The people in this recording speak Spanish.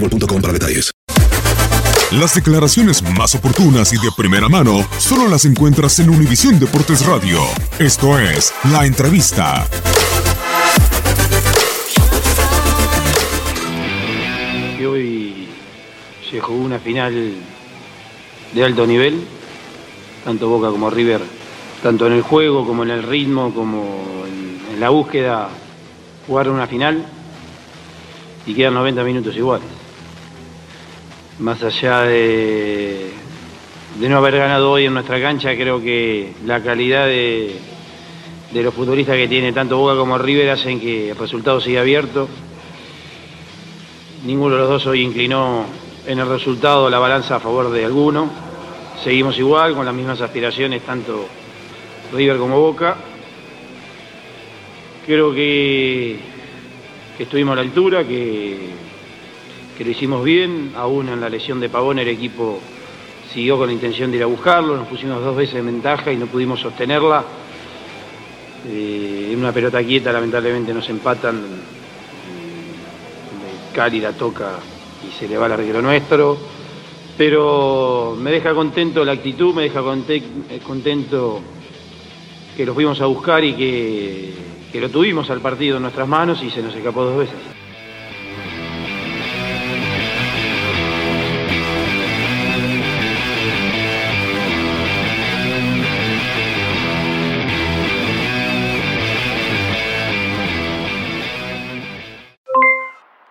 boostmobile.com para detalles. Las declaraciones más oportunas y de primera mano solo las encuentras en Univisión Deportes Radio. Esto es La Entrevista. Hoy se jugó una final de alto nivel, tanto Boca como River, tanto en el juego como en el ritmo, como en, en la búsqueda, jugaron una final y quedan 90 minutos iguales. Más allá de, de no haber ganado hoy en nuestra cancha, creo que la calidad de, de los futbolistas que tiene tanto Boca como River hacen que el resultado siga abierto. Ninguno de los dos hoy inclinó en el resultado la balanza a favor de alguno. Seguimos igual, con las mismas aspiraciones, tanto River como Boca. Creo que, que estuvimos a la altura, que, que lo hicimos bien, aún en la lesión de Pavón el equipo siguió con la intención de ir a buscarlo, nos pusimos dos veces en ventaja y no pudimos sostenerla. Eh, en una pelota quieta lamentablemente nos empatan, eh, Cali la toca y se le va al arquero nuestro, pero me deja contento la actitud, me deja eh, contento que lo fuimos a buscar y que lo tuvimos al partido en nuestras manos y se nos escapó dos veces.